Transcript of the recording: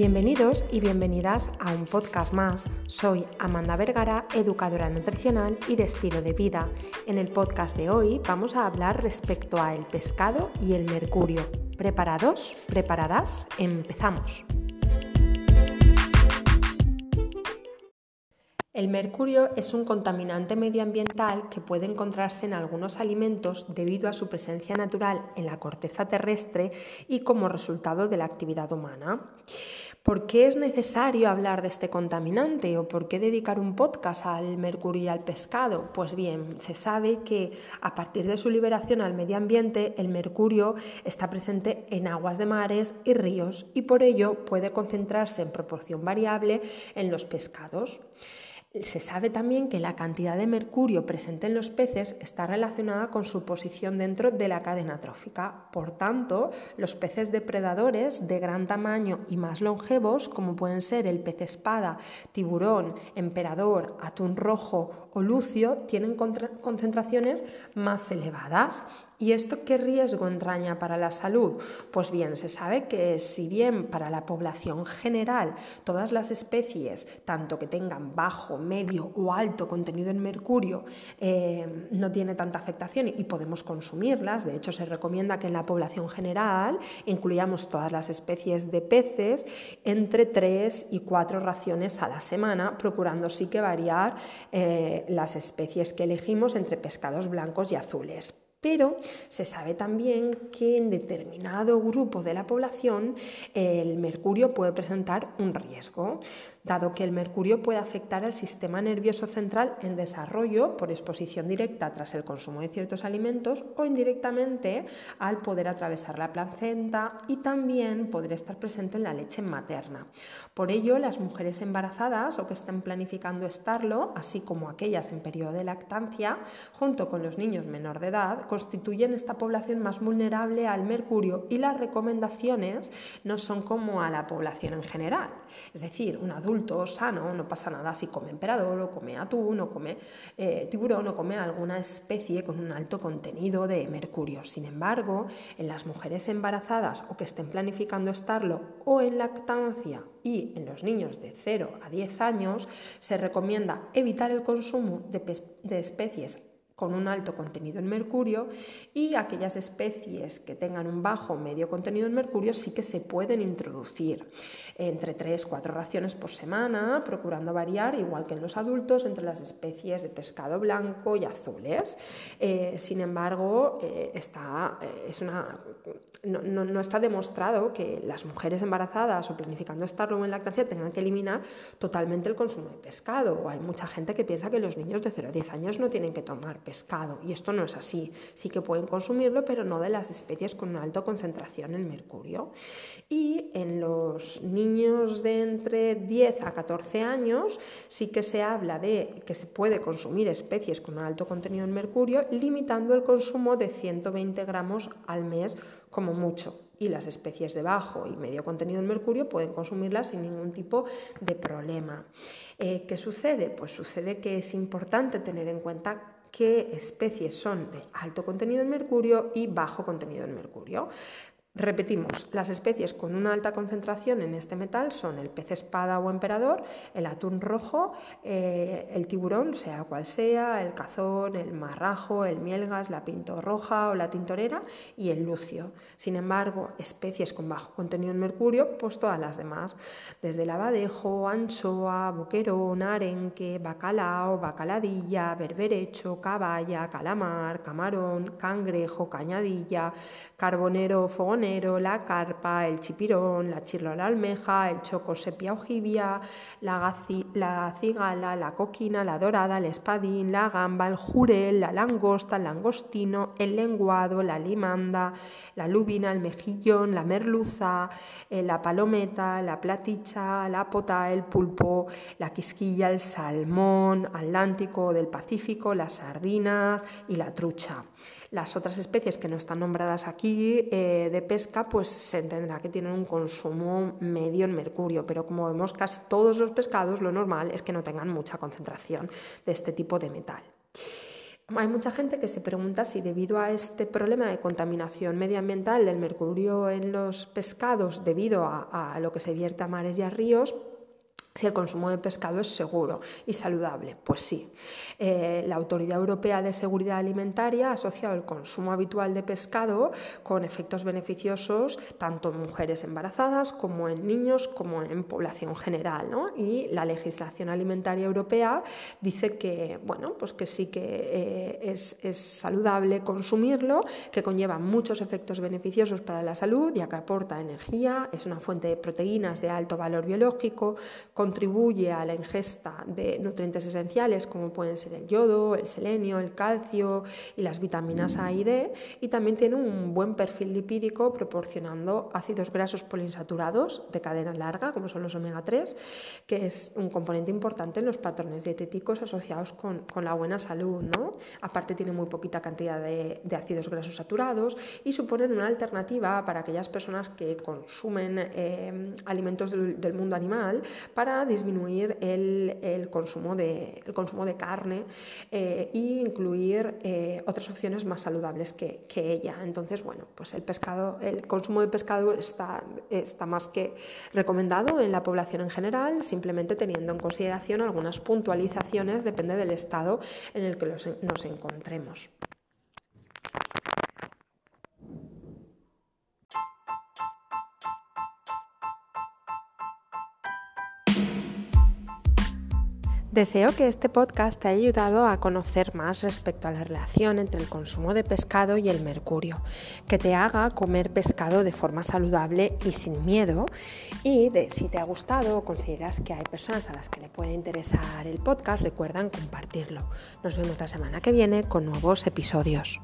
Bienvenidos y bienvenidas a un podcast más. Soy Amanda Vergara, educadora nutricional y de estilo de vida. En el podcast de hoy vamos a hablar respecto a el pescado y el mercurio. ¿Preparados? ¿Preparadas? Empezamos. El mercurio es un contaminante medioambiental que puede encontrarse en algunos alimentos debido a su presencia natural en la corteza terrestre y como resultado de la actividad humana. ¿Por qué es necesario hablar de este contaminante o por qué dedicar un podcast al mercurio y al pescado? Pues bien, se sabe que a partir de su liberación al medio ambiente, el mercurio está presente en aguas de mares y ríos y por ello puede concentrarse en proporción variable en los pescados. Se sabe también que la cantidad de mercurio presente en los peces está relacionada con su posición dentro de la cadena trófica. Por tanto, los peces depredadores de gran tamaño y más longevos, como pueden ser el pez espada, tiburón, emperador, atún rojo o lucio, tienen concentraciones más elevadas ¿Y esto qué riesgo entraña para la salud? Pues bien, se sabe que si bien para la población general todas las especies, tanto que tengan bajo, medio o alto contenido en mercurio, eh, no tiene tanta afectación y podemos consumirlas, de hecho se recomienda que en la población general incluyamos todas las especies de peces entre 3 y 4 raciones a la semana, procurando sí que variar eh, las especies que elegimos entre pescados blancos y azules. Pero se sabe también que en determinado grupo de la población el mercurio puede presentar un riesgo dado que el mercurio puede afectar al sistema nervioso central en desarrollo por exposición directa tras el consumo de ciertos alimentos o indirectamente al poder atravesar la placenta y también poder estar presente en la leche materna. Por ello, las mujeres embarazadas o que estén planificando estarlo, así como aquellas en periodo de lactancia, junto con los niños menor de edad, constituyen esta población más vulnerable al mercurio y las recomendaciones no son como a la población en general. Es decir, un adulto sano, no pasa nada si come emperador o come atún o come eh, tiburón o come alguna especie con un alto contenido de mercurio. Sin embargo, en las mujeres embarazadas o que estén planificando estarlo o en lactancia y en los niños de 0 a 10 años, se recomienda evitar el consumo de, de especies con un alto contenido en mercurio y aquellas especies que tengan un bajo o medio contenido en mercurio sí que se pueden introducir entre 3 4 raciones por semana, procurando variar, igual que en los adultos, entre las especies de pescado blanco y azules. Eh, sin embargo, eh, está, eh, es una, no, no, está demostrado que las mujeres embarazadas o planificando estarlo en lactancia tengan que eliminar totalmente el consumo de pescado. Hay mucha gente que piensa que los niños de 0 a 10 años no tienen que tomar pescado y esto no es así. Sí que pueden consumirlo, pero no de las especies con una alta concentración en mercurio. Y en los niños de entre 10 a 14 años sí que se habla de que se puede consumir especies con un alto contenido en mercurio, limitando el consumo de 120 gramos al mes como mucho y las especies de bajo y medio contenido en mercurio pueden consumirlas sin ningún tipo de problema. Eh, ¿Qué sucede? Pues sucede que es importante tener en cuenta qué especies son de alto contenido en mercurio y bajo contenido en mercurio. Repetimos, las especies con una alta concentración en este metal son el pez espada o emperador, el atún rojo, eh, el tiburón, sea cual sea, el cazón, el marrajo, el mielgas, la pinto roja o la tintorera y el lucio. Sin embargo, especies con bajo contenido en mercurio, pues todas las demás, desde el abadejo, anchoa, boquerón, arenque, bacalao, bacaladilla, berberecho, caballa, calamar, camarón, cangrejo, cañadilla, carbonero, fogón la carpa, el chipirón, la chirlola almeja, el choco sepia ojibia, la, la cigala, la coquina, la dorada, el espadín, la gamba, el jurel, la langosta, el langostino, el lenguado, la limanda, la lubina, el mejillón, la merluza, eh, la palometa, la platicha, la pota, el pulpo, la quisquilla, el salmón atlántico del Pacífico, las sardinas y la trucha. Las otras especies que no están nombradas aquí eh, de pesca, pues se entenderá que tienen un consumo medio en mercurio, pero como vemos casi todos los pescados, lo normal es que no tengan mucha concentración de este tipo de metal. hay mucha gente que se pregunta si debido a este problema de contaminación medioambiental del mercurio en los pescados debido a, a lo que se vierte a mares y a ríos, si el consumo de pescado es seguro y saludable. Pues sí. Eh, la Autoridad Europea de Seguridad Alimentaria ha asociado el consumo habitual de pescado con efectos beneficiosos tanto en mujeres embarazadas como en niños como en población general. Y la legislación alimentaria europea dice que, bueno, pues que sí que eh, es, es, saludable consumirlo, que conlleva muchos efectos beneficiosos para la salud, ya que aporta energía, es una fuente de proteínas de alto valor biológico, contribuye a la ingesta de nutrientes esenciales como pueden ser el yodo, el selenio, el calcio y las vitaminas A y D y también tiene un buen perfil lipídico proporcionando ácidos grasos poliinsaturados de cadena larga como son los omega 3 que es un componente importante en los patrones dietéticos asociados con, la buena salud. ¿no? Aparte tiene muy poquita cantidad de, de, ácidos grasos saturados y suponen una alternativa para aquellas personas que consumen eh, alimentos del, del mundo animal para disminuir el, consumo, de, consumo de carne e incluir eh, otras opciones más saludables que, ella. Entonces, bueno, pues el pescado, el consumo de pescado está, está más que recomendado en la población en general, simplemente teniendo en consideración algunas puntualizaciones, depende del estado en el que nos encontremos. Deseo que este podcast te haya ayudado a conocer más respecto a la relación entre el consumo de pescado y el mercurio, que te haga comer pescado de forma saludable y sin miedo. Y de, si te ha gustado o consideras que hay personas a las que le puede interesar el podcast, recuerdan compartirlo. Nos vemos la semana que viene con nuevos episodios.